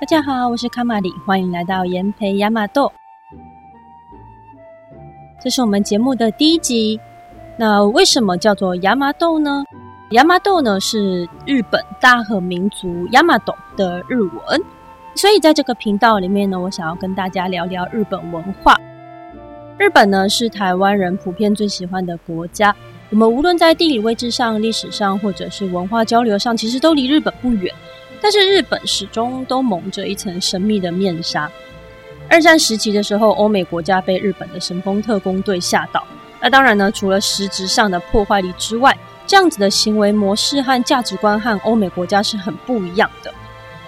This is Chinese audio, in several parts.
大家好，我是卡玛里，欢迎来到妍培亚马豆。这是我们节目的第一集。那为什么叫做亚麻豆呢？亚麻豆呢是日本大和民族亚麻豆的日文，所以在这个频道里面呢，我想要跟大家聊聊日本文化。日本呢是台湾人普遍最喜欢的国家。我们无论在地理位置上、历史上，或者是文化交流上，其实都离日本不远。但是日本始终都蒙着一层神秘的面纱。二战时期的时候，欧美国家被日本的神风特工队吓到。那当然呢，除了实质上的破坏力之外，这样子的行为模式和价值观和欧美国家是很不一样的。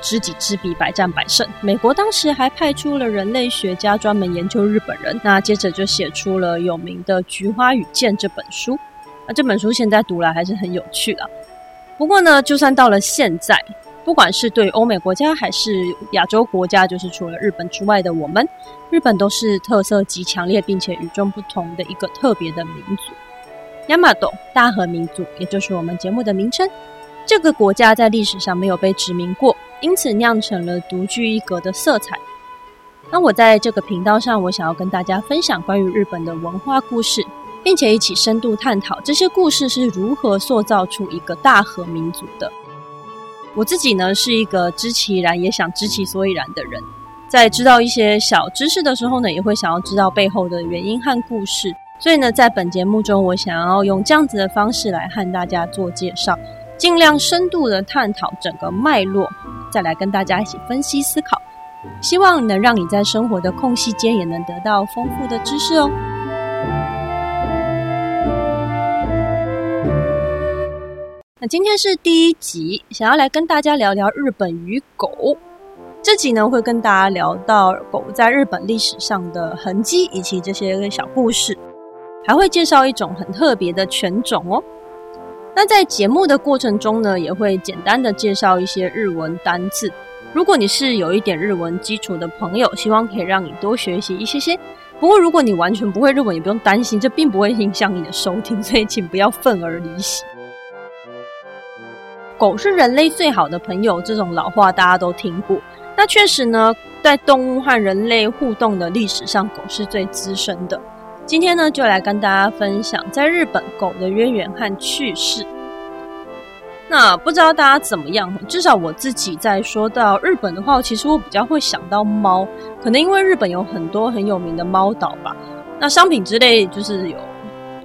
知己知彼，百战百胜。美国当时还派出了人类学家专门研究日本人，那接着就写出了有名的《菊花与剑》这本书。那这本书现在读来还是很有趣的。不过呢，就算到了现在。不管是对欧美国家还是亚洲国家，就是除了日本之外的我们，日本都是特色极强烈并且与众不同的一个特别的民族。亚麻豆大和民族，也就是我们节目的名称。这个国家在历史上没有被殖民过，因此酿成了独具一格的色彩。那我在这个频道上，我想要跟大家分享关于日本的文化故事，并且一起深度探讨这些故事是如何塑造出一个大和民族的。我自己呢是一个知其然也想知其所以然的人，在知道一些小知识的时候呢，也会想要知道背后的原因和故事。所以呢，在本节目中，我想要用这样子的方式来和大家做介绍，尽量深度的探讨整个脉络，再来跟大家一起分析思考，希望能让你在生活的空隙间也能得到丰富的知识哦。今天是第一集，想要来跟大家聊聊日本与狗。这集呢，会跟大家聊到狗在日本历史上的痕迹以及这些小故事，还会介绍一种很特别的犬种哦。那在节目的过程中呢，也会简单的介绍一些日文单字。如果你是有一点日文基础的朋友，希望可以让你多学习一些些。不过如果你完全不会日文，也不用担心，这并不会影响你的收听，所以请不要愤而离席。狗是人类最好的朋友，这种老话大家都听过。那确实呢，在动物和人类互动的历史上，狗是最资深的。今天呢，就来跟大家分享在日本狗的渊源和趣事。那不知道大家怎么样？至少我自己在说到日本的话，其实我比较会想到猫，可能因为日本有很多很有名的猫岛吧。那商品之类就是有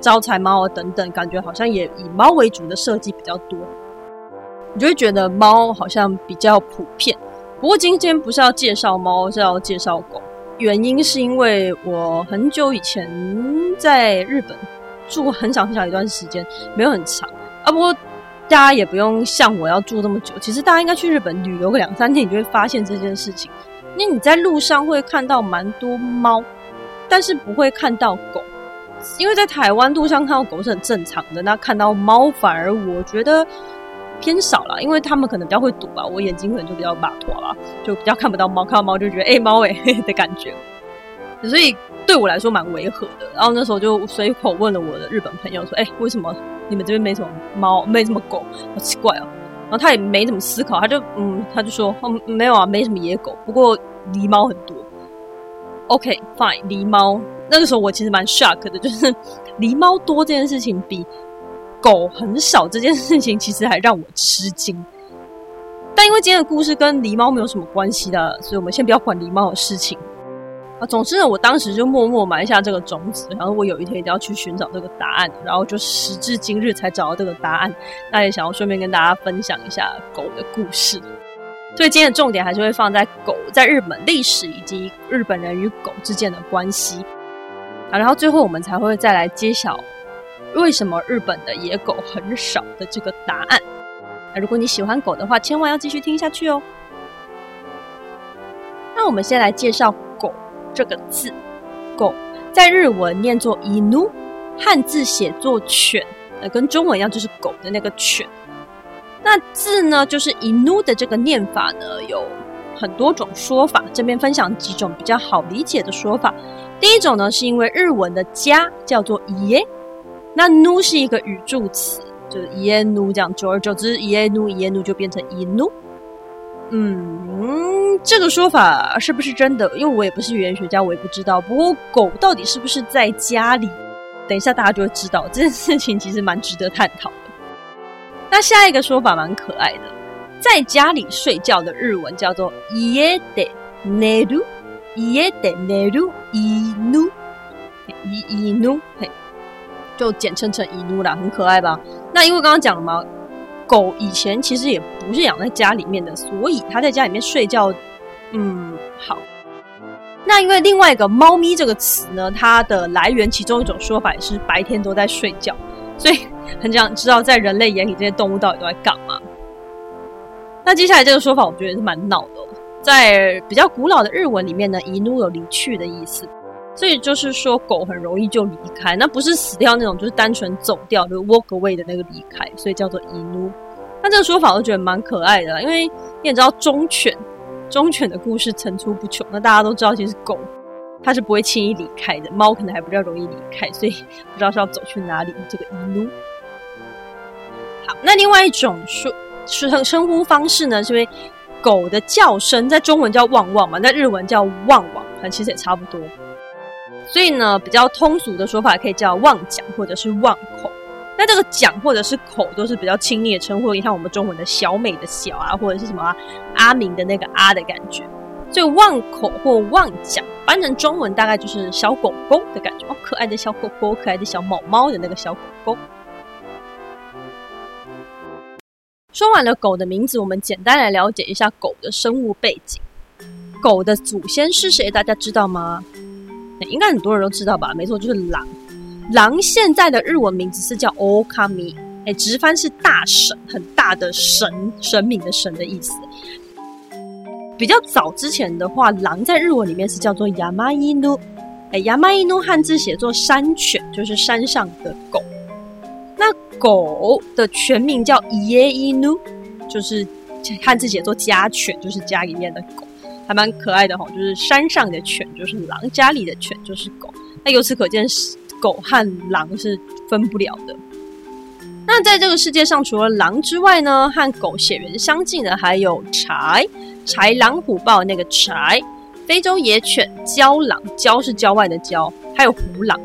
招财猫啊等等，感觉好像也以猫为主的设计比较多。你就会觉得猫好像比较普遍，不过今天不是要介绍猫，是要介绍狗。原因是因为我很久以前在日本住过很长很长一段时间，没有很长啊。不过大家也不用像我要住这么久，其实大家应该去日本旅游个两三天，你就会发现这件事情。那你在路上会看到蛮多猫，但是不会看到狗。因为在台湾路上看到狗是很正常的，那看到猫反而我觉得。偏少了，因为他们可能比较会躲吧，我眼睛可能就比较马托了，就比较看不到猫，看到猫就觉得哎猫哎 的感觉，所以对我来说蛮违和的。然后那时候就随口问了我的日本朋友说，哎，为什么你们这边没什么猫，没什么狗，好奇怪哦。然后他也没怎么思考，他就嗯，他就说，哦，没有啊，没什么野狗，不过狸猫很多。OK fine，狸猫。那个时候我其实蛮 shock 的，就是 狸猫多这件事情比。狗很少这件事情，其实还让我吃惊。但因为今天的故事跟狸猫没有什么关系的，所以我们先不要管狸猫的事情啊。总之呢，我当时就默默埋下这个种子，然后我有一天一定要去寻找这个答案，然后就时至今日才找到这个答案。那也想要顺便跟大家分享一下狗的故事。所以今天的重点还是会放在狗在日本历史以及日本人与狗之间的关系啊。然后最后我们才会再来揭晓。为什么日本的野狗很少的这个答案？那如果你喜欢狗的话，千万要继续听下去哦。那我们先来介绍“狗”这个字。狗在日文念作“伊努”，汉字写作“犬”，呃，跟中文一样，就是狗的那个“犬”。那字呢，就是“伊努”的这个念法呢，有很多种说法。这边分享几种比较好理解的说法。第一种呢，是因为日文的“家”叫做“耶”。那 nu 是一个语助词， 就是伊耶努这样，久而久之，伊耶努伊耶努就变成伊努。嗯，这个说法是不是真的？因为我也不是语言学家，我也不知道。不过狗到底是不是在家里？等一下大家就会知道。这件事情其实蛮值得探讨的。那下一个说法蛮可爱的，在家里睡觉的日文叫做家で寝る，家で寝る犬，伊伊努，嘿， 就简称成伊努啦，很可爱吧？那因为刚刚讲了嘛。狗以前其实也不是养在家里面的，所以它在家里面睡觉，嗯，好。那因为另外一个“猫咪”这个词呢，它的来源其中一种说法也是白天都在睡觉，所以很想知道在人类眼里这些动物到底都在干嘛。那接下来这个说法，我觉得是蛮闹的。在比较古老的日文里面呢，“犬”有离去的意思，所以就是说狗很容易就离开，那不是死掉那种，就是单纯走掉，就是 walk away 的那个离开，所以叫做“犬”。那这个说法我觉得蛮可爱的，因为你也知道忠犬，忠犬的故事层出不穷。那大家都知道，其实狗它是不会轻易离开的，猫可能还比较容易离开，所以不知道是要走去哪里。这个犬。好，那另外一种说称称呼方式呢，是因为狗的叫声在中文叫汪汪嘛，在日文叫旺旺，其实也差不多。所以呢，比较通俗的说法可以叫旺讲或者是旺口。那这个讲或者是口都是比较亲昵的称呼，你看我们中文的小美的小啊，或者是什么、阿明的那个阿的感觉，所以旺口或旺讲翻成中文大概就是小狗狗的感觉，哦，可爱的小狗狗，可爱的小猫猫的那个小狗狗。说完了狗的名字，我们简单来了解一下狗的生物背景。狗的祖先是谁？大家知道吗？应该很多人都知道吧？没错，就是狼。狼现在的日文名字是叫 Okami，哎，直翻是大神，很大的神，神明的神的意思。比较早之前的话，狼在日文里面是叫做 Yamainu，哎，Yamainu 汉字写作山犬，就是山上的狗。那狗的全名叫 Ieinu，就是汉字写作家犬，就是家里面的狗，还蛮可爱的哈。就是山上的犬就是狼，家里的犬就是狗。那由此可见。狗和狼是分不了的。那在这个世界上，除了狼之外呢，和狗血缘相近的还有豺、豺狼虎豹那个豺、非洲野犬、郊狼，郊是郊外的郊，还有虎狼。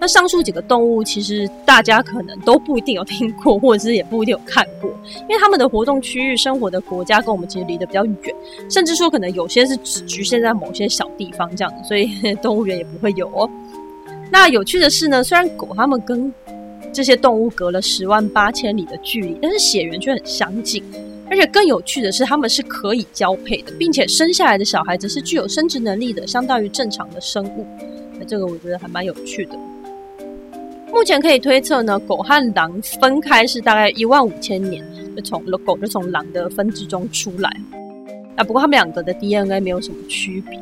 那上述几个动物，其实大家可能都不一定有听过，或者是也不一定有看过，因为他们的活动区域、生活的国家跟我们其实离得比较远，甚至说可能有些是只局限在某些小地方这样子，所以 动物园也不会有哦。那有趣的是呢，虽然狗它们跟这些动物隔了十万八千里的距离，但是血缘却很相近。而且更有趣的是，它们是可以交配的，并且生下来的小孩子是具有生殖能力的，相当于正常的生物。那这个我觉得还蛮有趣的。目前可以推测呢，狗和狼分开是大概一万五千年，就从狗就从狼的分支中出来。啊，不过它们两个的 DNA 没有什么区别。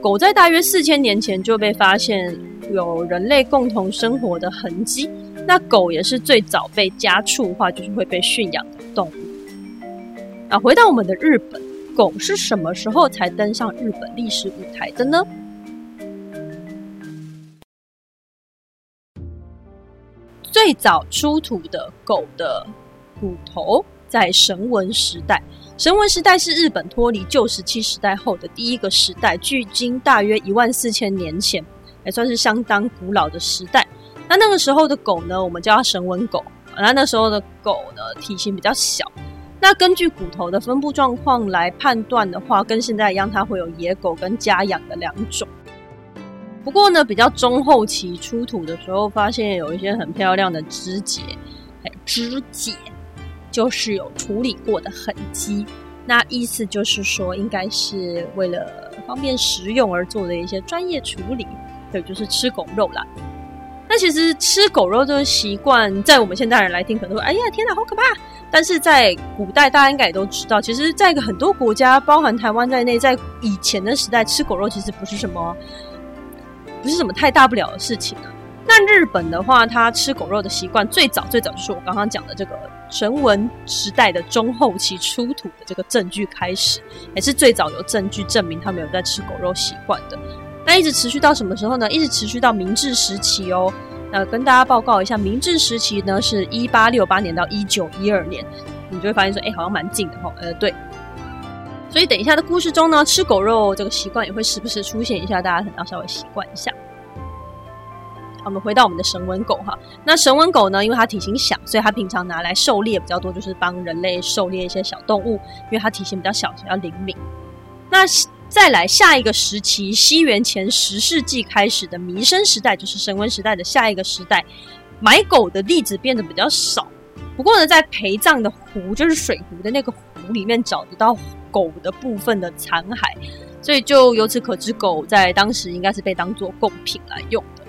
狗在大约四千年前就被发现。有人类共同生活的痕迹，那狗也是最早被家畜化，就是会被驯养的动物。啊，回到我们的日本，狗是什么时候才登上日本历史舞台的呢？最早出土的狗的骨头在绳文时代，绳文时代是日本脱离旧石器时代后的第一个时代，距今大约一万四千年前。还算是相当古老的时代。那那个时候的狗呢，我们叫它绳文狗。那那时候的狗呢，体型比较小。那根据骨头的分布状况来判断的话，跟现在一样，它会有野狗跟家养的两种。不过呢，比较中后期出土的时候，发现有一些很漂亮的肢节，肢解就是有处理过的痕迹。那意思就是说，应该是为了方便食用而做的一些专业处理。对，就是吃狗肉啦。那其实吃狗肉这个习惯，在我们现代人来听，可能会哎呀，天哪，好可怕！但是在古代，大家应该也都知道，其实，在很多国家，包含台湾在内，在以前的时代，吃狗肉其实不是什么，不是什么太大不了的事情啊。那日本的话，它吃狗肉的习惯，最早最早就是我刚刚讲的这个神文时代的中后期出土的这个证据开始，也是最早有证据证明他们有在吃狗肉习惯的。那一直持续到什么时候呢？一直持续到明治时期哦。那，跟大家报告一下，明治时期呢是一八六八年到一九一二年，你就会发现说，哎，好像蛮近的哈。呃，对。所以等一下的故事中呢，吃狗肉这个习惯也会时不时出现一下，大家可能要稍微习惯一下。我们回到我们的神纹狗哈。那神纹狗呢，因为它体型小，所以它平常拿来狩猎比较多，就是帮人类狩猎一些小动物，因为它体型比较小，所以要灵敏。那再来下一个时期，西元前十世纪开始的弥生时代，就是神纹时代的下一个时代，买狗的例子变得比较少。不过呢，在陪葬的壶，就是水壶的那个壶里面找得到狗的部分的残骸，所以就由此可知，狗在当时应该是被当做贡品来用的。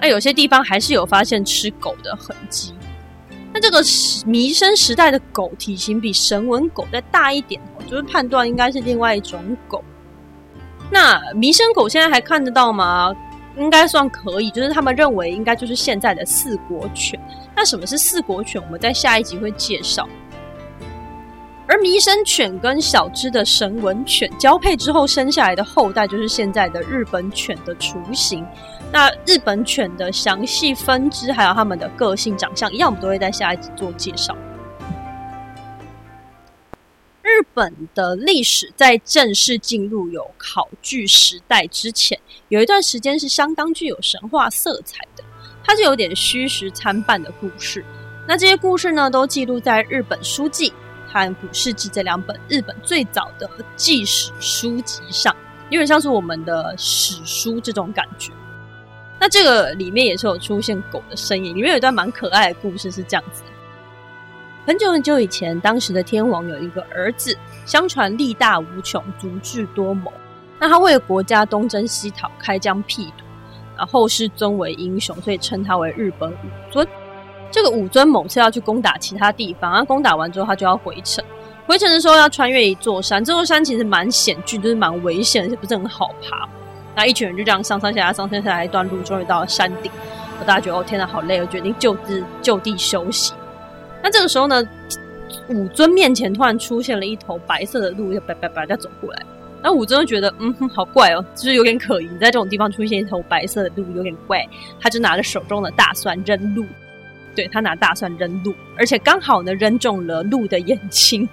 那有些地方还是有发现吃狗的痕迹。那这个弥生时代的狗体型比神文狗再大一点，就是判断应该是另外一种狗。那弥生狗现在还看得到吗？应该算可以，就是他们认为应该就是现在的四国犬。那什么是四国犬？我们在下一集会介绍。而弥生犬跟小只的神文犬交配之后生下来的后代，就是现在的日本犬的雏形。那日本犬的详细分支还有他们的个性、长相，一样我们都会在下一集做介绍。日本的历史在正式进入有考据时代之前，有一段时间是相当具有神话色彩的，它是有点虚实参半的故事。那这些故事呢，都记录在日本书记和《古事记》这两本日本最早的纪史书籍上，有点像是我们的史书这种感觉。那这个里面也是有出现狗的身影，里面有一段蛮可爱的故事，是这样子。很久很久以前，当时的天皇有一个儿子，相传力大无穷，足智多谋。那他为了国家东征西讨，开疆辟土，然后世尊为英雄，所以称他为日本武尊。这个武尊某次要去攻打其他地方，他攻打完之后，他就要回城。回城的时候要穿越一座山，这座山其实蛮险峻，就是蛮危险，而且不是很好爬。那一群人就这样上上下下，上上下下一段路，终于到了山顶。大家觉得哦，天哪，好累，我决定就地就地休息。那这个时候呢，武尊面前突然出现了一头白色的鹿，就叭叭叭就走过来。那武尊就觉得，嗯哼，好怪哦，就是有点可疑，在这种地方出现一头白色的鹿，有点怪。他就拿着手中的大蒜扔鹿，对，他拿大蒜扔鹿，而且刚好呢扔中了鹿的眼睛。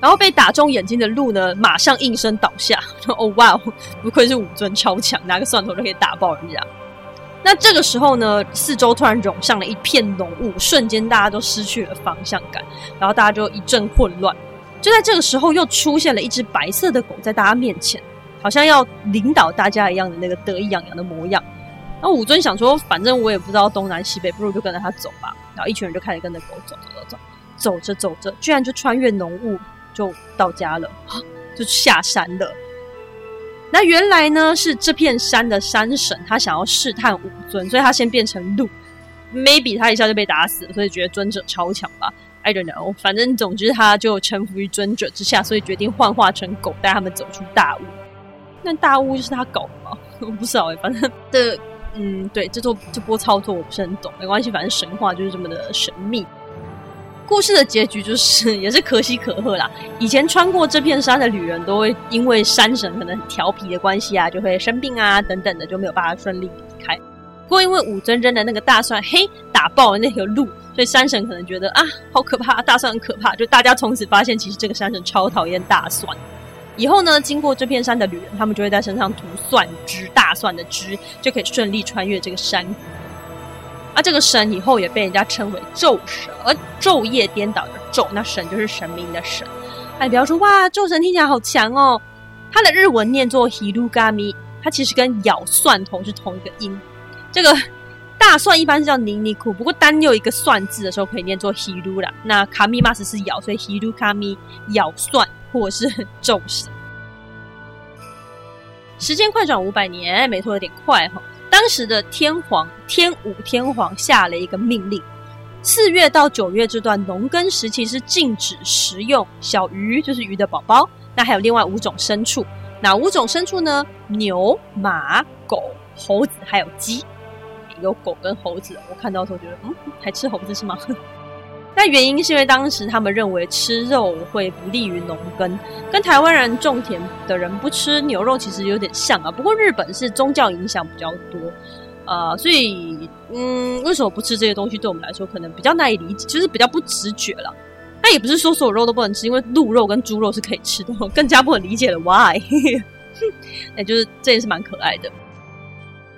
然后被打中眼睛的鹿呢，马上应声倒下。说 哦哇哦，不愧是武尊超强，拿个蒜头就可以打爆人家。那这个时候呢，四周突然涌上了一片浓雾，瞬间大家都失去了方向感，然后大家就一阵混乱。就在这个时候，又出现了一只白色的狗在大家面前，好像要领导大家一样的那个得意洋洋的模样。那武尊想说，反正我也不知道东南西北，不如就跟着他走吧。然后一群人就开始跟着狗走走走走，走着走着，居然就穿越浓雾就到家了，就下山了。那原来呢，是这片山的山神，他想要试探武尊，所以他先变成鹿，maybe 他一下就被打死，所以觉得尊者超强吧？I don't know，反正总之他就臣服于尊者之下，所以决定幻化成狗，带他们走出大雾。那大雾就是他搞的吗？我不知道哎，反正的，嗯，对，这做这波操作我不是很懂，没关系，反正神话就是这么的神秘。故事的结局就是 也是可喜可贺啦。以前穿过这片山的旅人都会因为山神可能很调皮的关系啊，就会生病啊等等的，就没有办法顺利离开。不过因为武尊扔的那个大蒜，嘿，打爆了那条路，所以山神可能觉得啊，好可怕，大蒜很可怕。就大家从此发现，其实这个山神超讨厌大蒜。以后呢，经过这片山的旅人，他们就会在身上涂蒜汁，大蒜的汁，就可以顺利穿越这个山谷。啊，这个神以后也被人家称为昼神，而昼夜颠倒的昼，那神就是神明的神。哎，比方说，哇，昼神听起来好强哦。它的日文念作 Hirugami，它其实跟咬蒜头是同一个音。这个大蒜一般是叫ニンニク，不过单有一个蒜字的时候可以念作 Hiru 啦。那卡米马斯是咬，所以 Hirugami 咬蒜或者是昼神。时间快转五百年，没错，有点快哈。当时的天皇天武天皇下了一个命令，四月到九月这段农耕时期是禁止食用小鱼，就是鱼的宝宝。那还有另外五种牲畜，哪五种牲畜呢？牛、马、狗、猴子，还有鸡。 有狗跟猴子，我看到的时候觉得，嗯，还吃猴子是吗？那原因是因为当时他们认为吃肉会不利于农耕，跟台湾人种田的人不吃牛肉其实有点像啊。不过日本是宗教影响比较多，呃，所以嗯，为什么不吃这些东西？对我们来说可能比较难以理解，就是比较不直觉了。那也不是说所有肉都不能吃，因为鹿肉跟猪肉是可以吃的，更加不能理解了。Why？那就是这也是蛮可爱的。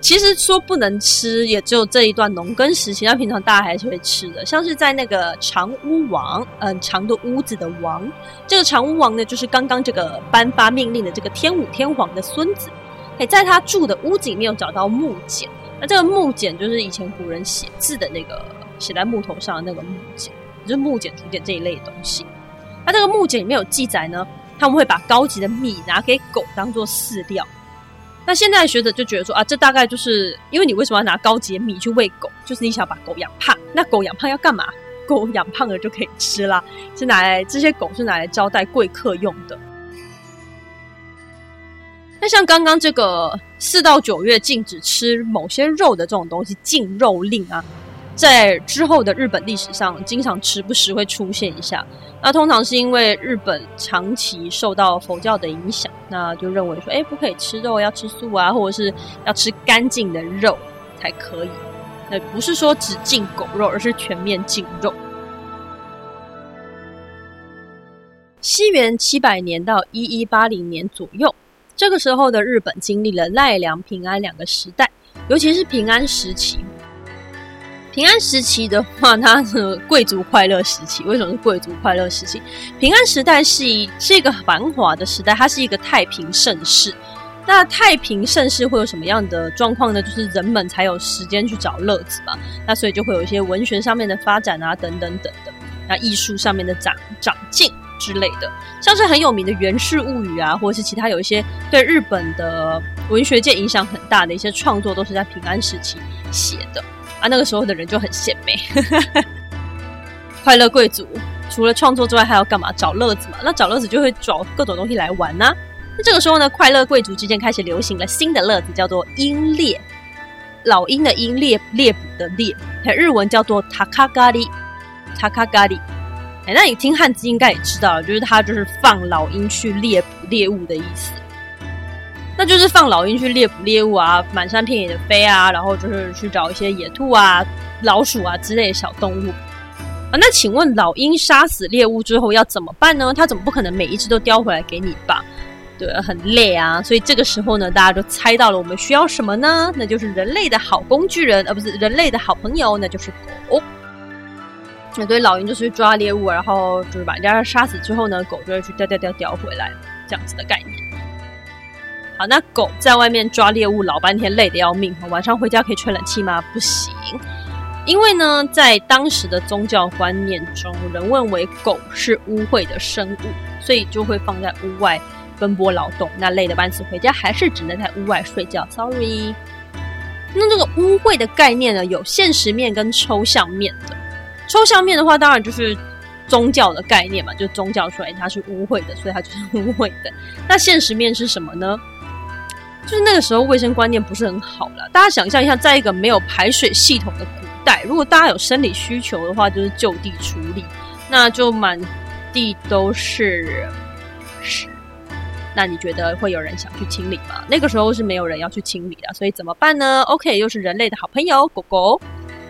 其实说不能吃，也只有这一段农耕时期。那平常大家还是会吃的，像是在那个长屋王，嗯，长的屋子的王，这个长屋王呢，就是刚刚这个颁发命令的这个天武天皇的孙子。诶，在他住的屋子里面有找到木简，那这个木简就是以前古人写字的那个写在木头上的那个木简，就是木简、竹简这一类的东西。那这个木简里面有记载呢，他们会把高级的米拿给狗当做饲料。那现在学者就觉得说啊，这大概就是因为你为什么要拿高级米去喂狗？就是你想把狗养胖。那狗养胖要干嘛？狗养胖了就可以吃啦，是拿来这些狗是拿来招待贵客用的。那像刚刚这个四到九月禁止吃某些肉的这种东西，禁肉令啊。在之后的日本历史上，经常时不时会出现一下。那通常是因为日本长期受到佛教的影响，那就认为说，哎，不可以吃肉，要吃素啊，或者是要吃干净的肉才可以。那不是说只禁狗肉，而是全面禁肉。西元七百年到一一八零年左右，这个时候的日本经历了奈良、平安两个时代，尤其是平安时期。平安时期的话，它是贵族快乐时期。为什么是贵族快乐时期？平安时代是一是一个繁华的时代，它是一个太平盛世。那太平盛世会有什么样的状况呢？就是人们才有时间去找乐子嘛。那所以就会有一些文学上面的发展啊，等等等等。那艺术上面的长长进之类的，像是很有名的《源氏物语》啊，或者是其他有一些对日本的文学界影响很大的一些创作，都是在平安时期写的。那个时候的人就很鲜美，快乐贵族除了创作之外，还要干嘛？找乐子嘛。那找乐子就会找各种东西来玩呐、那这个时候呢，快乐贵族之间开始流行了新的乐子，叫做鹰猎。老鹰的鹰，猎猎捕的猎，日文叫做塔卡咖喱，塔卡咖喱。哎，那你听汉字应该也知道，就是它就是放老鹰去猎捕猎物的意思。那就是放老鹰去猎捕猎物啊，满山遍野的飞啊，然后就是去找一些野兔啊、老鼠啊之类的小动物啊。那请问老鹰杀死猎物之后要怎么办呢？它怎么不可能每一只都叼回来给你吧？对，很累啊。所以这个时候呢，大家都猜到了我们需要什么呢？那就是人类的好工具人，而不是人类的好朋友，那就是狗。那对，老鹰就是去抓猎物，然后就是把人家杀死之后呢，狗就会去叼叼叼叼回来，这样子的概念。好，那狗在外面抓猎物老半天，累得要命。晚上回家可以吹冷气吗？不行，因为呢，在当时的宗教观念中，人认为狗是污秽的生物，所以就会放在屋外奔波劳动。那累得半死，回家还是只能在屋外睡觉。Sorry。那这个污秽的概念呢，有现实面跟抽象面的。抽象面的话，当然就是。宗教的概念嘛，就宗教出来它是污秽的，所以它就是污秽的。那现实面是什么呢？就是那个时候卫生观念不是很好了。大家想象一下，在一个没有排水系统的古代，如果大家有生理需求的话，就是就地处理，那就满地都是屎。那你觉得会有人想去清理吗？那个时候是没有人要去清理的，所以怎么办呢？OK，又是人类的好朋友，狗狗。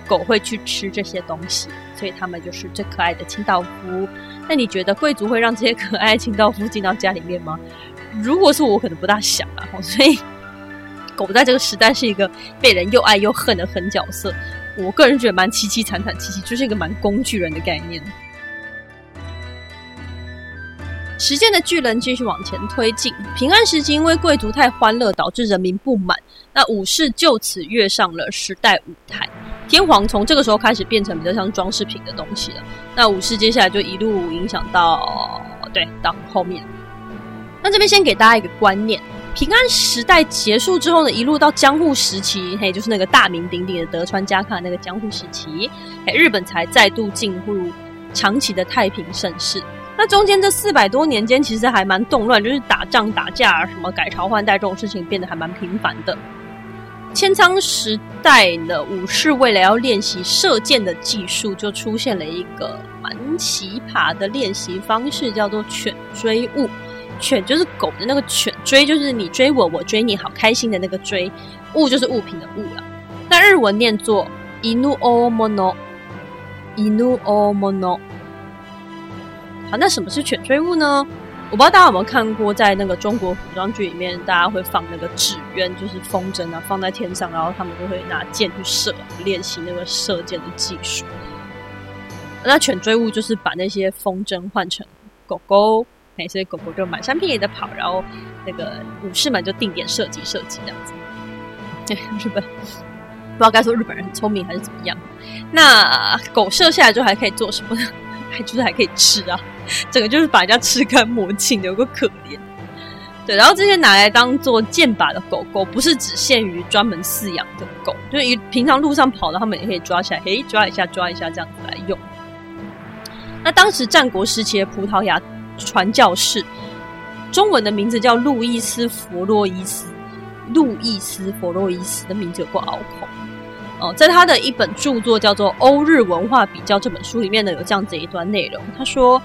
狗会去吃这些东西，所以他们就是最可爱的清道夫。那你觉得贵族会让这些可爱清道夫进到家里面吗？如果是我，可能不大想啊。所以，狗在这个时代是一个被人又爱又恨的狠角色。我个人觉得蛮凄凄惨惨戚戚，就是一个蛮工具人的概念。时间的巨人继续往前推进，平安时期因为贵族太欢乐，导致人民不满，那武士就此跃上了时代舞台。天皇从这个时候开始变成比较像装饰品的东西了。那武士接下来就一路影响到，对，到后面。那这边先给大家一个观念：平安时代结束之后呢，一路到江户时期，嘿，就是那个大名鼎鼎的德川家康那个江户时期，嘿，日本才再度进入长期的太平盛世。那中间这四百多年间，其实还蛮动乱，就是打仗、打架，什么改朝换代这种事情变得还蛮频繁的。千仓时代的武士为了要练习射箭的技术，就出现了一个蛮奇葩的练习方式，叫做犬追物。犬就是狗的那个犬，追就是你追我，我追你，好开心的那个追。物就是物品的物了。那日文念作 inu omono inu omono。好，那什么是犬追物呢？我不知道大家有没有看过，在那个中国古装剧里面，大家会放那个纸鸢，就是风筝啊，放在天上，然后他们就会拿箭去射，练习那个射箭的技术。那犬追物就是把那些风筝换成狗狗，哎，所以狗狗就满山遍野的跑，然后那个武士们就定点射击射击这样子。对，日本不知道该说日本人很聪明还是怎么样。那狗射下来之后还可以做什么呢？还就是还可以吃啊，整个就是把人家吃干抹净，有个可怜。对，然后这些拿来当做箭靶的狗狗，不是只限于专门饲养的狗，就是平常路上跑的，他们也可以抓起来，嘿，抓一下，抓一下这样子来用。那当时战国时期的葡萄牙传教士，中文的名字叫路易斯·弗洛伊斯。路易斯·弗洛伊斯的名字有过拗口哦，在他的一本著作叫做《欧日文化比较》这本书里面呢，有这样子一段内容。他说，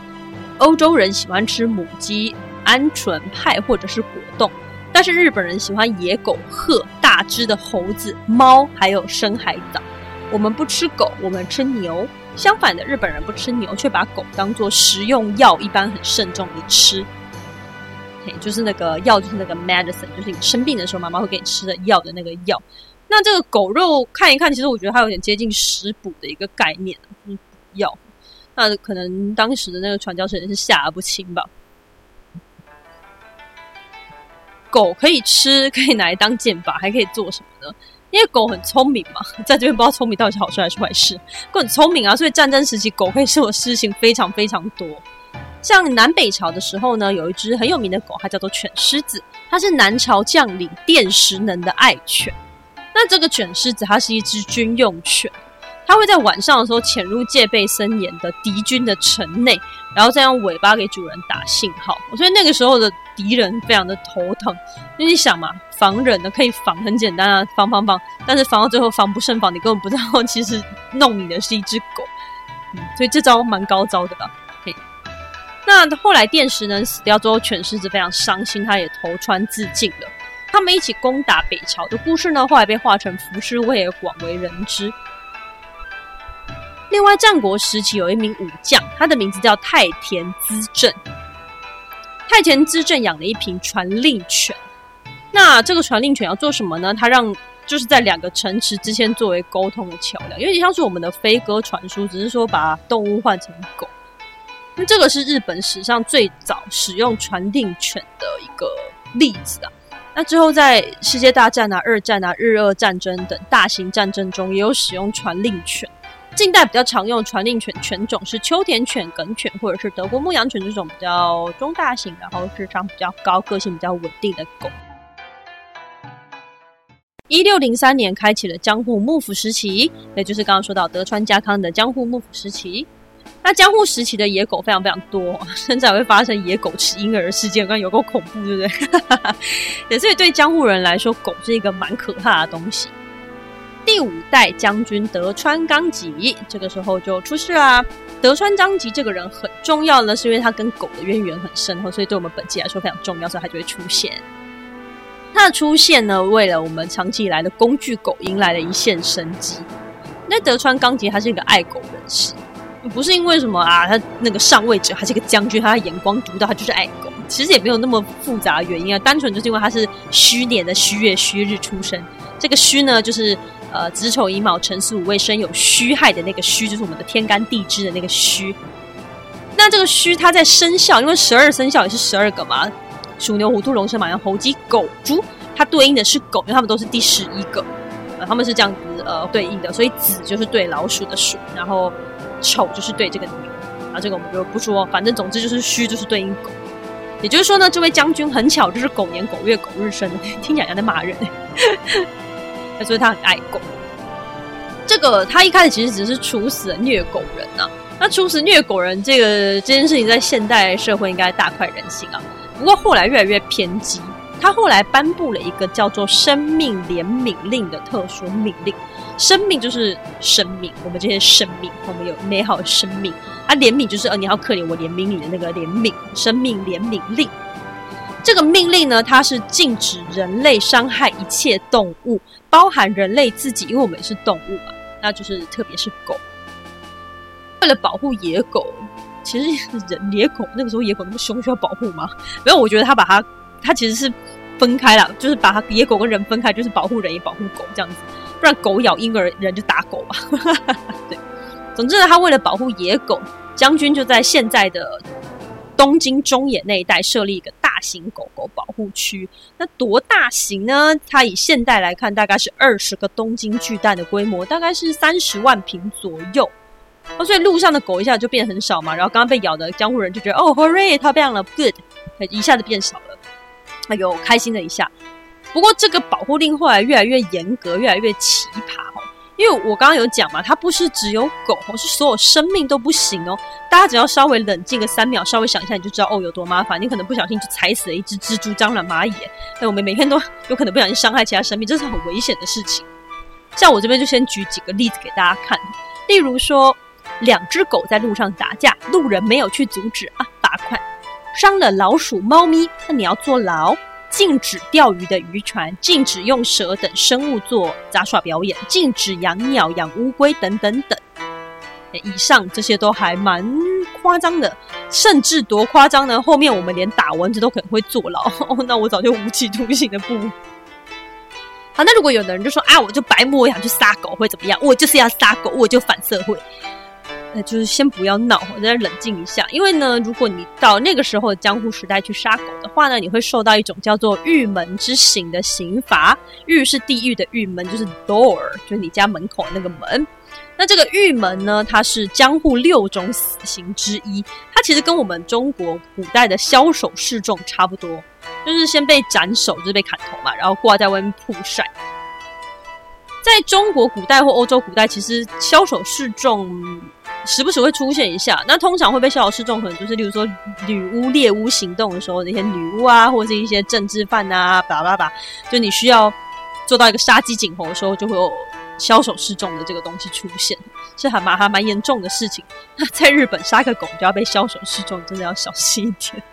欧洲人喜欢吃母鸡、鹌鹑派或者是果冻，但是日本人喜欢野狗、鹤、大只的猴子、猫，还有深海藻。我们不吃狗，我们吃牛。相反的，日本人不吃牛，却把狗当做食用药，一般很慎重的吃。嘿，就是那个药，就是那个 medicine，就是你生病的时候，妈妈会给你吃的药的那个药。那这个狗肉看一看，其实我觉得它有点接近食补的一个概念，嗯，药。那可能当时的那个传教士人是吓而不轻吧。狗可以吃，可以拿来当剑靶，还可以做什么呢？因为狗很聪明嘛，在这边不知道聪明到底是好事还是坏事。狗很聪明啊，所以战争时期狗可以做的事情非常非常多。像南北朝的时候呢，有一只很有名的狗，它叫做犬狮子，它是南朝将领殿石能的爱犬。那这个犬狮子它是一只军用犬。它会在晚上的时候潜入戒备森严的敌军的城内，然后再用尾巴给主人打信号。所以那个时候的敌人非常的头疼，因为你想嘛，防人的可以防很简单啊，防防防，但是防到最后防不胜防，你根本不知道其实弄你的是一只狗。所以这招蛮高招的吧？嘿，那后来电石呢死掉之后，犬狮子非常伤心，他也投川自尽了。他们一起攻打北朝的故事呢，后来被画成浮世绘而广为人知。另外，战国时期有一名武将，他的名字叫太田资政。太田资政养了一瓶传令犬。那这个传令犬要做什么呢？它让就是在两个城池之间作为沟通的桥梁，有点像是我们的飞鸽传书，只是说把动物换成狗。那这个是日本史上最早使用传令犬的一个例子啊。那之后在世界大战啊、二战啊、日俄战争等大型战争中，也有使用传令犬。近代比较常用的传令犬犬种是秋田犬、梗犬，或者是德国牧羊犬这种比较中大型，然后智商比较高、个性比较稳定的狗。一六零三年开启了江户幕府时期，也就是刚刚说到德川家康的江户幕府时期。那江户时期的野狗非常非常多，甚至还会发生野狗吃婴儿事件，刚刚有够恐怖，对不对？也所以对江户人来说，狗是一个蛮可怕的东西。第五代将军德川纲吉这个时候就出事啦、德川纲吉这个人很重要呢，是因为他跟狗的渊源很深厚，所以对我们本期来说非常重要，所以他就会出现。他的出现呢，为了我们长期以来的工具狗迎来了一线生机。那德川纲吉他是一个爱狗人士，不是因为什么啊，他那个上位者他是一个将军，他的眼光独到，他就是爱狗。其实也没有那么复杂的原因啊，单纯就是因为他是虚年的虚月虚日出生。这个虚呢，就是。呃，子丑寅卯辰巳午未申酉戌亥的那个戌，就是我们的天干地支的那个戌。那这个戌，它在生肖，因为十二生肖也是十二个嘛，鼠牛虎兔龙蛇马羊猴鸡狗猪，它对应的是狗，因为它们都是第十一个，呃，他们是这样子呃对应的，所以子就是对老鼠的鼠，然后丑就是对这个牛，啊，这个我们就不说，反正总之就是戌就是对应狗。也就是说呢，这位将军很巧就是狗年狗月狗日生的，听起来像在骂人。所以他很爱狗。这个他一开始其实只是处死了虐狗人呐、啊。那处死虐狗人这个这件事情，在现代社会应该大快人心啊。不过后来越来越偏激，他后来颁布了一个叫做“生命怜悯令”的特殊命令。生命就是生命，我们这些生命，我们有美好的生命。他怜悯就是，呃，你好可怜，我怜悯你的那个怜悯，生命怜悯令。这个命令呢，它是禁止人类伤害一切动物。包含人类自己，因为我们也是动物嘛，那就是特别是狗。为了保护野狗，其实人野狗那个时候野狗那么凶，需要保护吗？没有，我觉得他把它，它其实是分开了，就是把它野狗跟人分开，就是保护人也保护狗这样子。不然狗咬婴儿，人就打狗嘛。对，总之呢，他为了保护野狗，将军就在现在的东京中野那一带设立一个型狗狗保护区。那多大型呢？它以现代来看，大概是二十个东京巨蛋的规模，大概是三十万平左右。哦，所以路上的狗一下就变很少嘛。然后刚刚被咬的江户人就觉得，哦，hooray，它变了，good，一下子变少了，哎呦，开心了一下。不过这个保护令后来越来越严格，越来越奇葩。因为我刚刚有讲嘛，它不是只有狗哦，是所有生命都不行哦。大家只要稍微冷静个三秒，稍微想一下，你就知道哦有多麻烦。你可能不小心就踩死了一只蜘蛛、蟑螂、蚂蚁。那我们每天都有可能不小心伤害其他生命，这是很危险的事情。像我这边就先举几个例子给大家看，例如说两只狗在路上打架，路人没有去阻止啊，罚款；伤了老鼠、猫咪，那你要坐牢。禁止钓鱼的渔船，禁止用蛇等生物做杂耍表演，禁止养鸟、养乌龟等等等。以上这些都还蛮夸张的，甚至多夸张呢？后面我们连打蚊子都可能会坐牢。那我早就无期徒刑的不。好，那如果有的人就说啊，我就白目，我想去杀狗会怎么样？我就是要杀狗，我就反社会。那就是先不要闹，我再冷静一下。因为呢，如果你到那个时候的江户时代去杀狗的话呢，你会受到一种叫做狱门之刑的刑罚。狱是地狱的狱，门就是 door，就是你家门口那个门。那这个狱门呢，它是江户六种死刑之一。它其实跟我们中国古代的枭首示众差不多，就是先被斩首，就是被砍头嘛，然后挂在外面曝晒。在中国古代或欧洲古代，其实枭首示众。时不时会出现一下，那通常会被枭首示众，可能就是例如说女巫猎巫行动的时候，那些女巫啊，或者是一些政治犯啊，叭叭叭，就你需要做到一个杀鸡儆猴的时候，就会有枭首示众的这个东西出现，是还蛮还蛮严重的事情。那在日本杀个狗就要被枭首示众，真的要小心一点。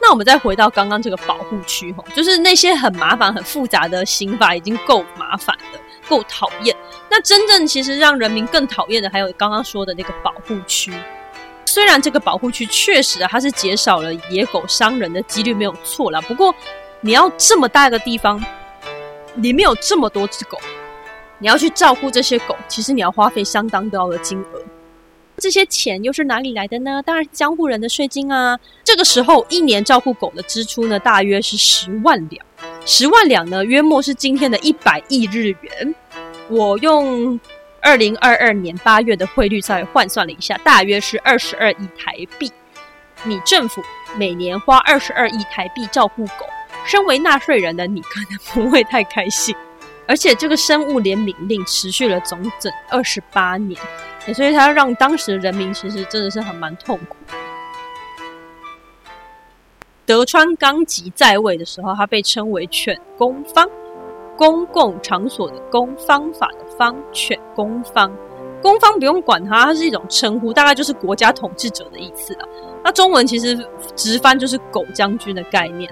那我们再回到刚刚这个保护区，吼，就是那些很麻烦、很复杂的刑法已经够麻烦了。够讨厌。那真正其实让人民更讨厌的，还有刚刚说的那个保护区。虽然这个保护区确实啊，它是减少了野狗伤人的几率，没有错啦。不过你要这么大一个地方，里面有这么多只狗，你要去照顾这些狗，其实你要花费相当高的金额。这些钱又是哪里来的呢？当然是江户人的税金啊。这个时候，一年照顾狗的支出呢，大约是十万两。十万两呢，约莫是今天的一百亿日元。我用二零二二年八月的汇率稍微换算了一下，大约是二十二亿台币。你政府每年花二十二亿台币照顾狗，身为纳税人的你可能不会太开心。而且这个生物怜悯令持续了整整二十八年，所以它让当时的人民其实真的是很蛮痛苦。德川纲吉在位的时候，他被称为犬公方，公共场所的公，方法的方，犬公方。公方不用管它，它是一种称呼，大概就是国家统治者的意思了。那中文其实直翻就是狗将军的概念。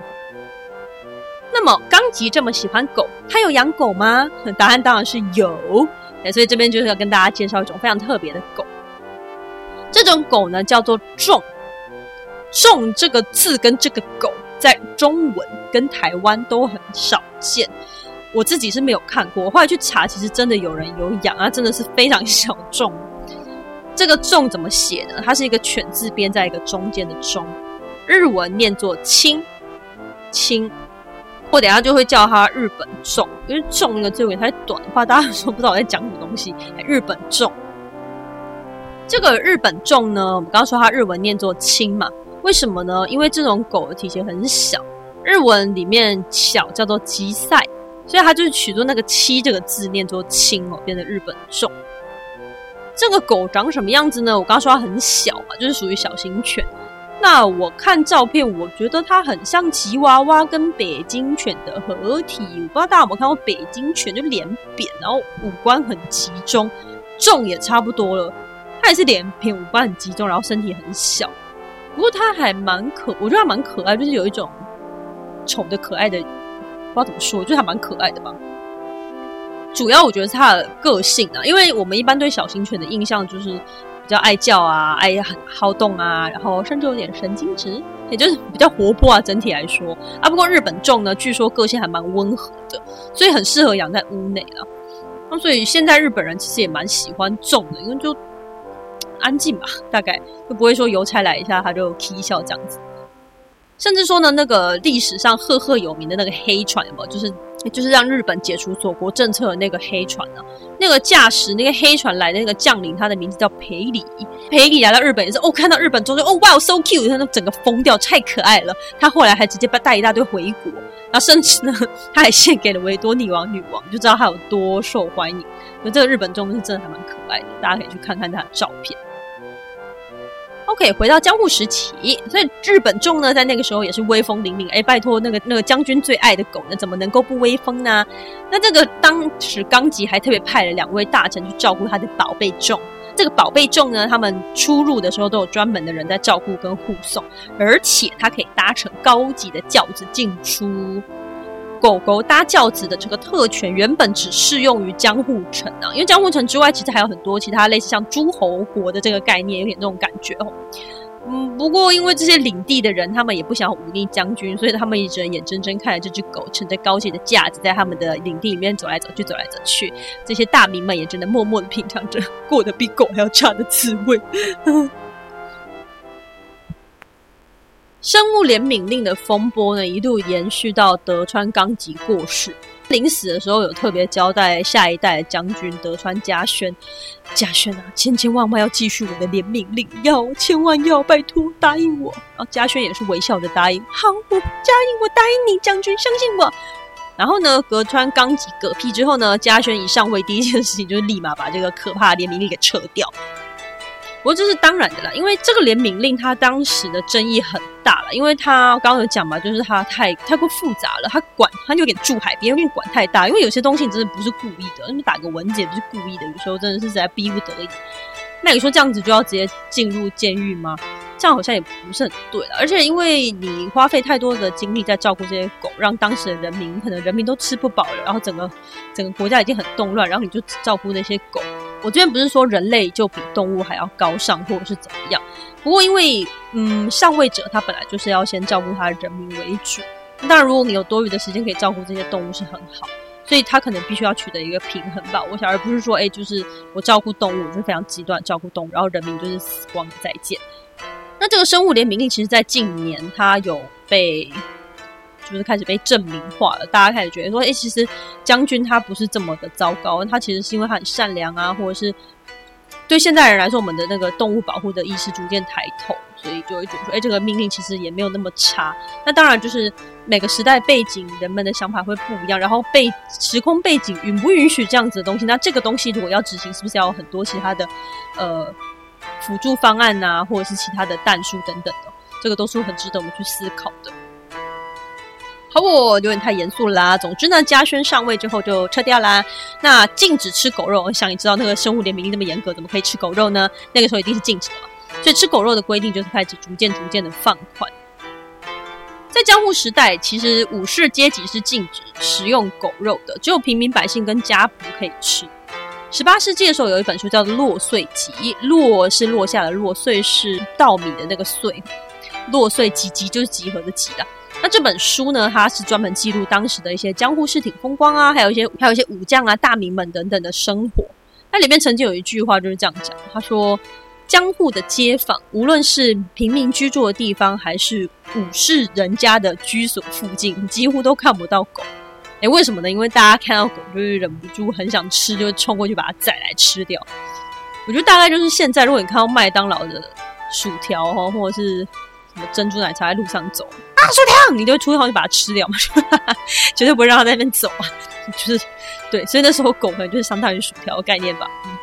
那么纲吉这么喜欢狗，他有养狗吗？答案当然是有。所以这边就是要跟大家介绍一种非常特别的狗。这种狗呢，叫做种。种这个字跟这个狗在中文跟台湾都很少见，我自己是没有看过。我后来去查，其实真的有人有养啊，真的是非常小众。这个种怎么写呢？它是一个犬字边在一个中间的中，日文念作青青。我等下就会叫它日本种，因为种那个字有点太短的话，大家说不知道我在讲什么东西。日本种这个日本种呢，我们刚刚说它日文念作青嘛。为什么呢？因为这种狗的体型很小，日文里面小叫做吉赛，所以它就是取作那个七这个字念作轻哦，变成日本种。这个狗长什么样子呢？我刚刚说它很小嘛，就是属于小型犬。那我看照片，我觉得它很像吉娃娃跟北京犬的合体。我不知道大家有没有看过北京犬，就脸扁，然后五官很集中，重也差不多了。它也是脸扁，五官很集中，然后身体很小。不过它还蛮可，我觉得它蛮可爱，就是有一种宠的可爱的不知道怎么说，就是还蛮可爱的吧。主要我觉得是它的个性啊，因为我们一般对小型犬的印象就是比较爱叫啊，爱很好动啊，然后甚至有点神经质，也就是比较活泼啊。整体来说啊，不过日本种呢，据说个性还蛮温和的，所以很适合养在屋内啊。那所以现在日本人其实也蛮喜欢种的，因为就安静吧，大概就不会说邮差来一下他就啼笑这样子。甚至说呢，那个历史上赫赫有名的那个黑船，有没有？就是就是让日本解除锁国政策的那个黑船呢、啊？那个驾驶那个黑船来的那个将领，他的名字叫裴礼。裴礼来到日本也是哦，看到日本中就哦哇，so cute，他那整个疯掉，太可爱了。他后来还直接带一大堆回国，然后甚至呢，他还献给了维多利王女王，就知道他有多受欢迎。所以这个日本中是真的还蛮可爱的，大家可以去看看他的照片。OK，回到江户时期，所以日本众呢，在那个时候也是威风凛凛。哎，拜托，那个那个将军最爱的狗呢，怎么能够不威风呢？那这个当时纲吉还特别派了两位大臣去照顾他的宝贝众。这个宝贝众呢，他们出入的时候都有专门的人在照顾跟护送，而且他可以搭乘高级的轿子进出。狗狗搭轿子的这个特权原本只适用于江户城啊，因为江户城之外其实还有很多其他类似像诸侯国的这个概念，有点这种感觉哦。嗯，不过因为这些领地的人他们也不想忤逆将军，所以他们一直眼睁睁看着这只狗乘着高级的架子在他们的领地里面走来走去，走来走去。这些大名们也只能默默的品尝着过得比狗还要差的滋味。生物怜悯令的风波呢，一度延续到德川纲吉过世。临死的时候，有特别交代下一代将军德川家宣：“家宣啊，千千万万要继续我的怜悯令，要千万要拜托答应我。”然后家宣也是微笑的答应：“好，我答应，我答应你，将军相信我。”然后呢，德川纲吉嗝屁之后呢，家宣一上位，第一件事情就是立马把这个可怕的怜悯令给撤掉。不过这是当然的啦，因为这个联名令它当时的争议很大了，因为他刚刚有讲嘛，就是它太太过复杂了，它管它有点住海边，有点管太大，因为有些东西真的不是故意的，你打个文件不是故意的，有时候真的是在逼不得已。那你说这样子就要直接进入监狱吗？这样好像也不是很对了，而且因为你花费太多的精力在照顾这些狗，让当时的人民可能人民都吃不饱了，然后整个整个国家已经很动乱，然后你就只照顾那些狗。我这边不是说人类就比动物还要高尚，或者是怎么样。不过因为，嗯，上位者他本来就是要先照顾他的人民为主。当然，如果你有多余的时间可以照顾这些动物是很好，所以他可能必须要取得一个平衡吧。我想，而不是说，哎，就是我照顾动物，就是非常极端照顾动物，然后人民就是死光再见。那这个生物联名令，其实在近年它有被。就是开始被证明化了，大家开始觉得说，哎、其实将军他不是这么的糟糕，他其实是因为他很善良啊，或者是对现代人来说，我们的那个动物保护的意识逐渐抬头，所以就会觉得说，哎、这个命令其实也没有那么差。那当然就是每个时代背景，人们的想法会不一样，然后背时空背景允不允许这样子的东西？那这个东西如果要执行，是不是要有很多其他的呃辅助方案啊，或者是其他的弹数等等的？这个都是很值得我们去思考的。好，我有点太严肃啦。总之呢，嘉轩上位之后就撤掉啦。那禁止吃狗肉，我想你知道那个生物怜悯令那么严格，怎么可以吃狗肉呢？那个时候一定是禁止的嘛。所以吃狗肉的规定就是开始逐渐逐渐的放宽。在江户时代，其实武士阶级是禁止食用狗肉的，只有平民百姓跟家仆可以吃。十八世纪的时候，有一本书叫做《落穗集》，落是落下的落，穗是稻米的那个穗，落穗集集就是集合的集啦。那这本书呢，它是专门记录当时的一些江户市町风光啊，还有一些还有一些武将啊、大名们等等的生活。那里面曾经有一句话就是这样讲，他说：“江户的街坊，无论是平民居住的地方，还是武士人家的居所附近，几乎都看不到狗。诶，为什么呢？因为大家看到狗就是忍不住很想吃，就冲过去把它宰来吃掉。我觉得大概就是现在，如果你看到麦当劳的薯条哦，或者是什么。珍珠奶茶在路上走啊，薯条，你就会出去就把它吃掉嘛，绝对不会让它在那边走啊。就是对，所以那时候狗可能就是相当于薯条概念吧。嗯。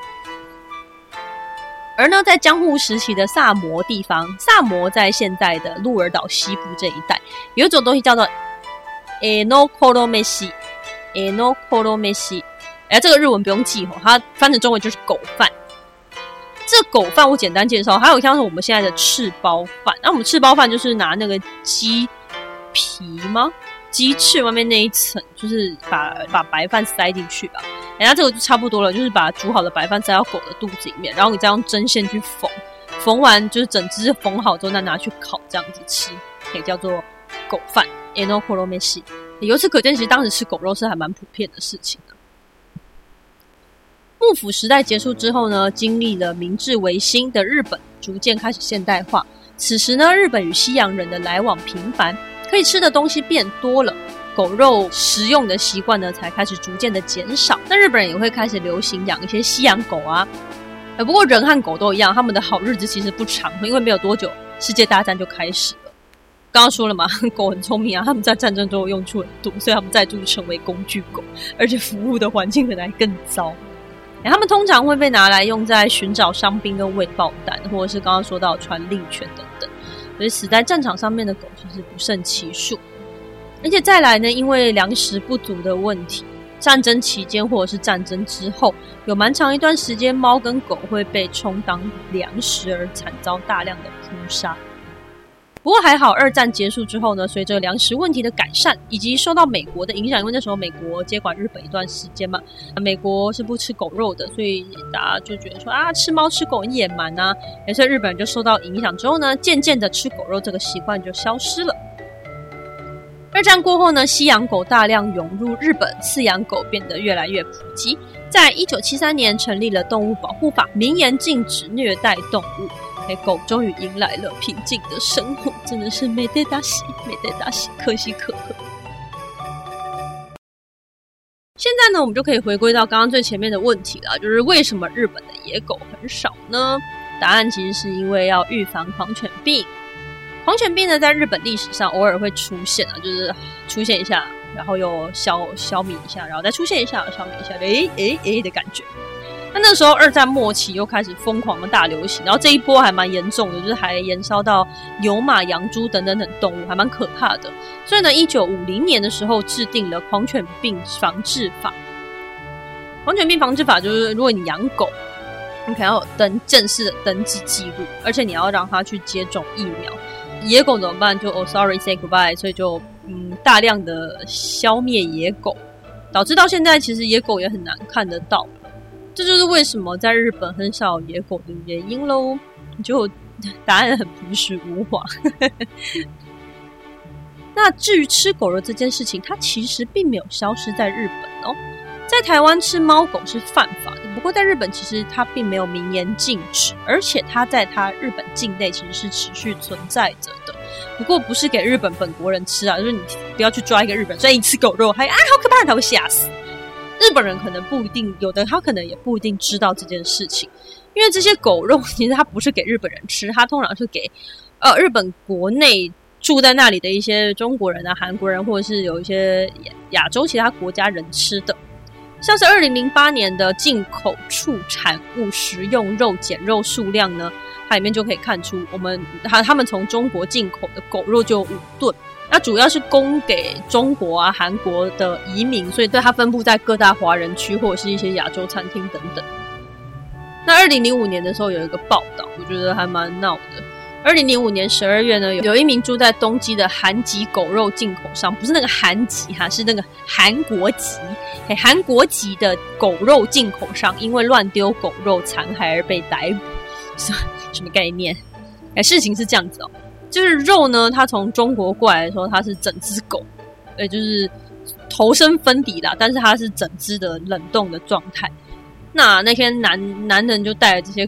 而呢，在江户时期的萨摩地方，萨摩在现在的鹿儿岛西部这一带，有一种东西叫做 enokoromeshi，enokoromeshi，哎，这个日文不用记吼，它翻成中文就是狗饭。这狗饭我简单介绍，还有像是我们现在的赤包饭。那我们赤包饭就是拿那个鸡皮吗？鸡翅外面那一层，就是把把白饭塞进去吧。人家这个就差不多了，就是把煮好的白饭塞到狗的肚子里面，然后你再用针线去缝，缝完就是整只缝好之后再拿去烤，这样子吃，可以叫做狗饭。Enokoro m e s i。由此可见，其实当时吃狗肉是还蛮普遍的事情。幕府时代结束之后呢，经历了明治维新的日本逐渐开始现代化。此时呢，日本与西洋人的来往频繁，可以吃的东西变多了。狗肉食用的习惯呢，才开始逐渐的减少。那日本人也会开始流行养一些西洋狗啊。不过人和狗都一样，他们的好日子其实不长，因为没有多久，世界大战就开始了。刚刚说了嘛，狗很聪明啊，他们在战争中用处很多，所以他们再度成为工具狗，而且服务的环境可能还更糟。他们通常会被拿来用在寻找伤兵跟喂爆弹，或者是刚刚说到传令犬等等。所以死在战场上面的狗其实不胜其数。而且再来呢，因为粮食不足的问题，战争期间或者是战争之后，有蛮长一段时间，猫跟狗会被充当粮食而惨遭大量的扑杀。不过还好，二战结束之后呢，随着粮食问题的改善，以及受到美国的影响，因为那时候美国接管日本一段时间嘛，美国是不吃狗肉的，所以大家就觉得说啊，吃猫吃狗很野蛮啊。也是日本人就受到影响之后呢，渐渐的吃狗肉这个习惯就消失了。二战过后呢，西洋狗大量涌入日本，饲养狗变得越来越普及。在一九七三年成立了动物保护法，明言禁止虐待动物。欸、狗终于迎来了平静的生活，真的是没得大喜，没得大喜，可喜可贺。现在呢，我们就可以回归到刚刚最前面的问题了，就是为什么日本的野狗很少呢？答案其实是因为要预防狂犬病。狂犬病呢，在日本历史上偶尔会出现啊，就是出现一下，然后又消消灭一下，然后再出现一下，消灭一下，诶诶诶的感觉。那那时候二战末期又开始疯狂的大流行，然后这一波还蛮严重的，就是还延烧到牛马羊猪等等等动物，还蛮可怕的。所以呢，一九五零年的时候制定了狂犬病防治法。狂犬病防治法就是，如果你养狗，你可能要有登正式的登记记录，而且你要让它去接种疫苗。野狗怎么办？就，oh，sorry say goodbye，所以就嗯大量的消灭野狗，导致到现在其实野狗也很难看得到。这就是为什么在日本很少野狗的原因喽。就答案很朴实无华。那至于吃狗肉这件事情，它其实并没有消失在日本哦。在台湾吃猫狗是犯法的，不过在日本其实它并没有明言禁止，而且它在它日本境内其实是持续存在着的。不过不是给日本本国人吃啊，就是你不要去抓一个日本人，所以你吃狗肉还啊好可怕，他会吓死。日本人可能不一定有的，他可能也不一定知道这件事情，因为这些狗肉其实它不是给日本人吃，它通常是给呃日本国内住在那里的一些中国人啊、韩国人，或者是有一些亚洲其他国家人吃的。像是二零零八年的进口畜产物食用肉减肉数量呢，它里面就可以看出，我们他他们从中国进口的狗肉就有五吨。那主要是供给中国啊、韩国的移民，所以对它分布在各大华人区或者是一些亚洲餐厅等等。那二零零五年的时候有一个报道，我觉得还蛮闹的。二零零五年十二月呢，有一名住在东京的韩籍狗肉进口商，不是那个韩籍哈，是那个韩国籍，哎，韩国籍的狗肉进口商，因为乱丢狗肉残骸而被逮捕，什 么什么概念？哎，事情是这样子哦。就是肉呢，它从中国过来的时候，它是整只狗，也，就是头身分离啦，但是它是整只的冷冻的状态。那那天男男人就带着这些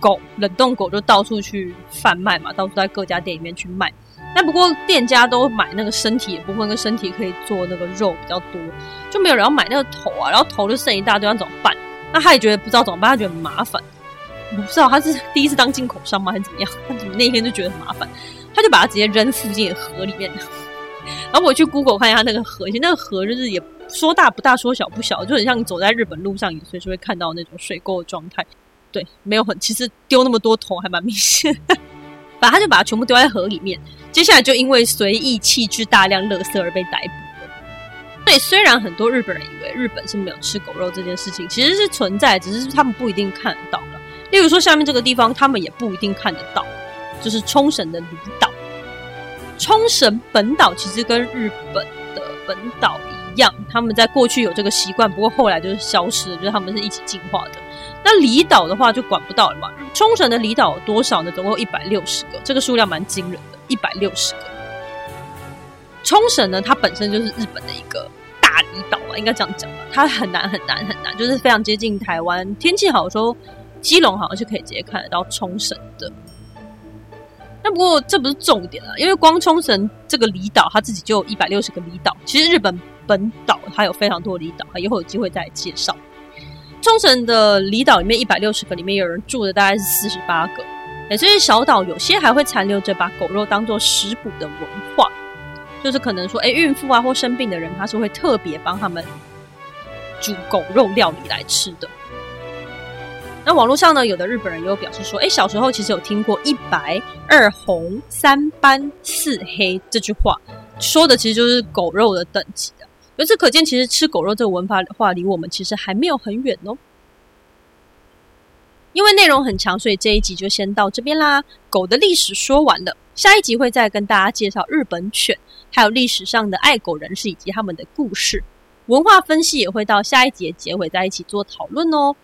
狗，冷冻狗就到处去贩卖嘛，到处在各家店里面去卖。那不过店家都买那个身体的部分，跟身体可以做那个肉比较多，就没有人要买那个头啊，然后头就剩一大堆，那怎么办？那他也觉得不知道怎么办，他觉得很麻烦。我不知道他是第一次当进口商吗，还是怎么样？他怎么那天就觉得很麻烦，他就把它直接扔附近的河里面。然后我去 Google 看一下那个河，其实那个河就是也说大不大，说小不小，就很像你走在日本路上，你随时会看到那种水沟的状态。对，没有很，其实丢那么多头还蛮明显。反正他就把它全部丢在河里面，接下来就因为随意弃置大量垃圾而被逮捕了。对，虽然很多日本人以为日本是没有吃狗肉这件事情，其实是存在，只是他们不一定看得到。例如说，下面这个地方他们也不一定看得到，就是冲绳的离岛。冲绳本岛其实跟日本的本岛一样，他们在过去有这个习惯，不过后来就是消失了，就是他们是一起进化的。那离岛的话就管不到了嘛。冲绳的离岛有多少呢？总共一百六十个，这个数量蛮惊人的，一百六十个。冲绳呢，它本身就是日本的一个大离岛啊，应该这样讲吧。它很难很难很难，就是非常接近台湾。天气好的时候，基隆好像是可以直接看得到冲绳的。那不过这不是重点啊，因为光冲绳这个离岛，它自己就有一百六十个离岛。其实日本本岛它有非常多离岛，以后有机会再来介绍。冲绳的离岛里面一百六十个里面，有人住的大概是四十八个。哎，这些小岛有些还会残留着把狗肉当做食补的文化，就是可能说，哎，孕妇啊或生病的人，他是会特别帮他们煮狗肉料理来吃的。那网络上呢，有的日本人也有表示说，哎，小时候其实有听过一白二红三斑四黑这句话，说的其实就是狗肉的等级的。由此可见，其实吃狗肉这个文化的话，离我们其实还没有很远哦。因为内容很长，所以这一集就先到这边啦。狗的历史说完了，下一集会再跟大家介绍日本犬，还有历史上的爱狗人士以及他们的故事。文化分析也会到下一集结尾再一起做讨论哦。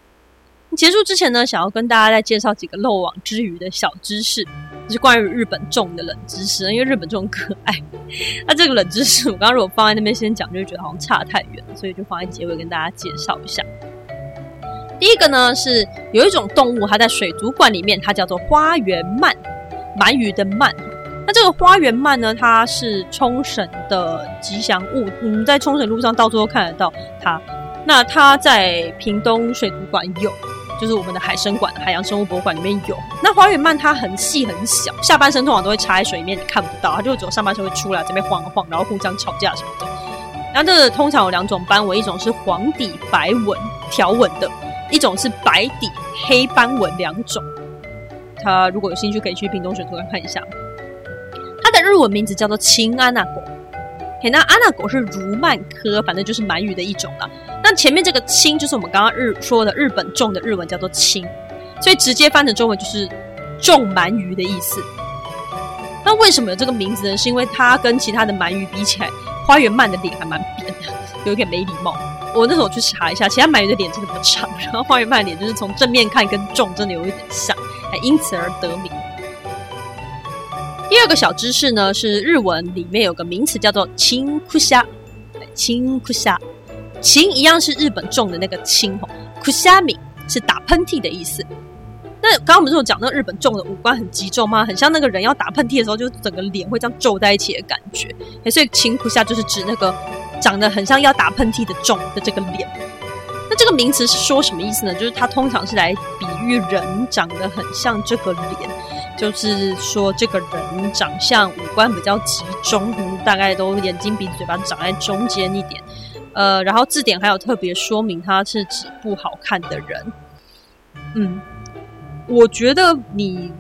结束之前呢，想要跟大家再介绍几个漏网之鱼的小知识，就是关于日本种的冷知识。因为日本种可爱，那这个冷知识我刚刚如果放在那边先讲，就会觉得好像差太远，所以就放在结尾跟大家介绍一下。第一个呢是有一种动物，它在水族馆里面，它叫做花园鳗，鳗鱼的鳗。那这个花园鳗呢，它是冲绳的吉祥物，嗯，在冲绳路上到处都看得到它。那它在屏东水族馆有。就是我们的海生馆、海洋生物博物馆里面有。那花园鳗它很细很小，下半身通常都会插在水里面，你看不到，它就只有上半身会出来这边晃一晃，然后互相吵架什么的。然后这个通常有两种斑纹，一种是黄底白纹条纹的，一种是白底黑斑纹两种。它如果有兴趣，可以去屏东水族馆看一下。它的日文名字叫做青安娜狗。嘿，那安娜狗是如鳗科，反正就是鳗鱼的一种了。那前面这个“青”就是我们刚刚日说的日本种的日文叫做“青”，所以直接翻成中文就是种鳗鱼的意思。那为什么有这个名字呢？是因为它跟其他的鳗鱼比起来，花园鳗的脸还蛮扁的，有一点没礼貌。我那时候去查一下，其他鳗鱼的脸真的不长，然后花园鳗脸就是从正面看跟种真的有一点像，还因此而得名。第二个小知识呢，是日文里面有个名词叫做“青库虾”，青库虾，青一样是日本种的那个青吼，库虾米是打喷嚏的意思。那刚刚我们这种讲那日本种的五官很集中吗？很像那个人要打喷嚏的时候，就整个脸会这样皱在一起的感觉。所以青库虾就是指那个长得很像要打喷嚏的重的这个脸。那这个名词是说什么意思呢？就是它通常是来比喻人长得很像这个脸。就是说，这个人长相五官比较集中，大概都眼睛、鼻子、嘴巴长在中间一点。呃，然后字典还有特别说明，他是指不好看的人。嗯，我觉得你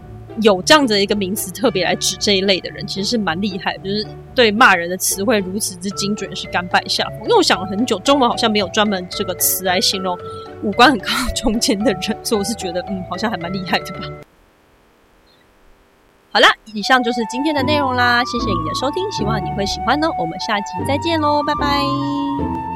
有这样子的一个名词，特别来指这一类的人，其实是蛮厉害。就是对骂人的词汇如此之精准，是甘拜下风。因为我想了很久，中文好像没有专门这个词来形容五官很靠中间的人，所以我是觉得，嗯，好像还蛮厉害的吧。好啦，以上就是今天的内容啦，谢谢你的收听，希望你会喜欢呢。我们下集再见喽，拜拜。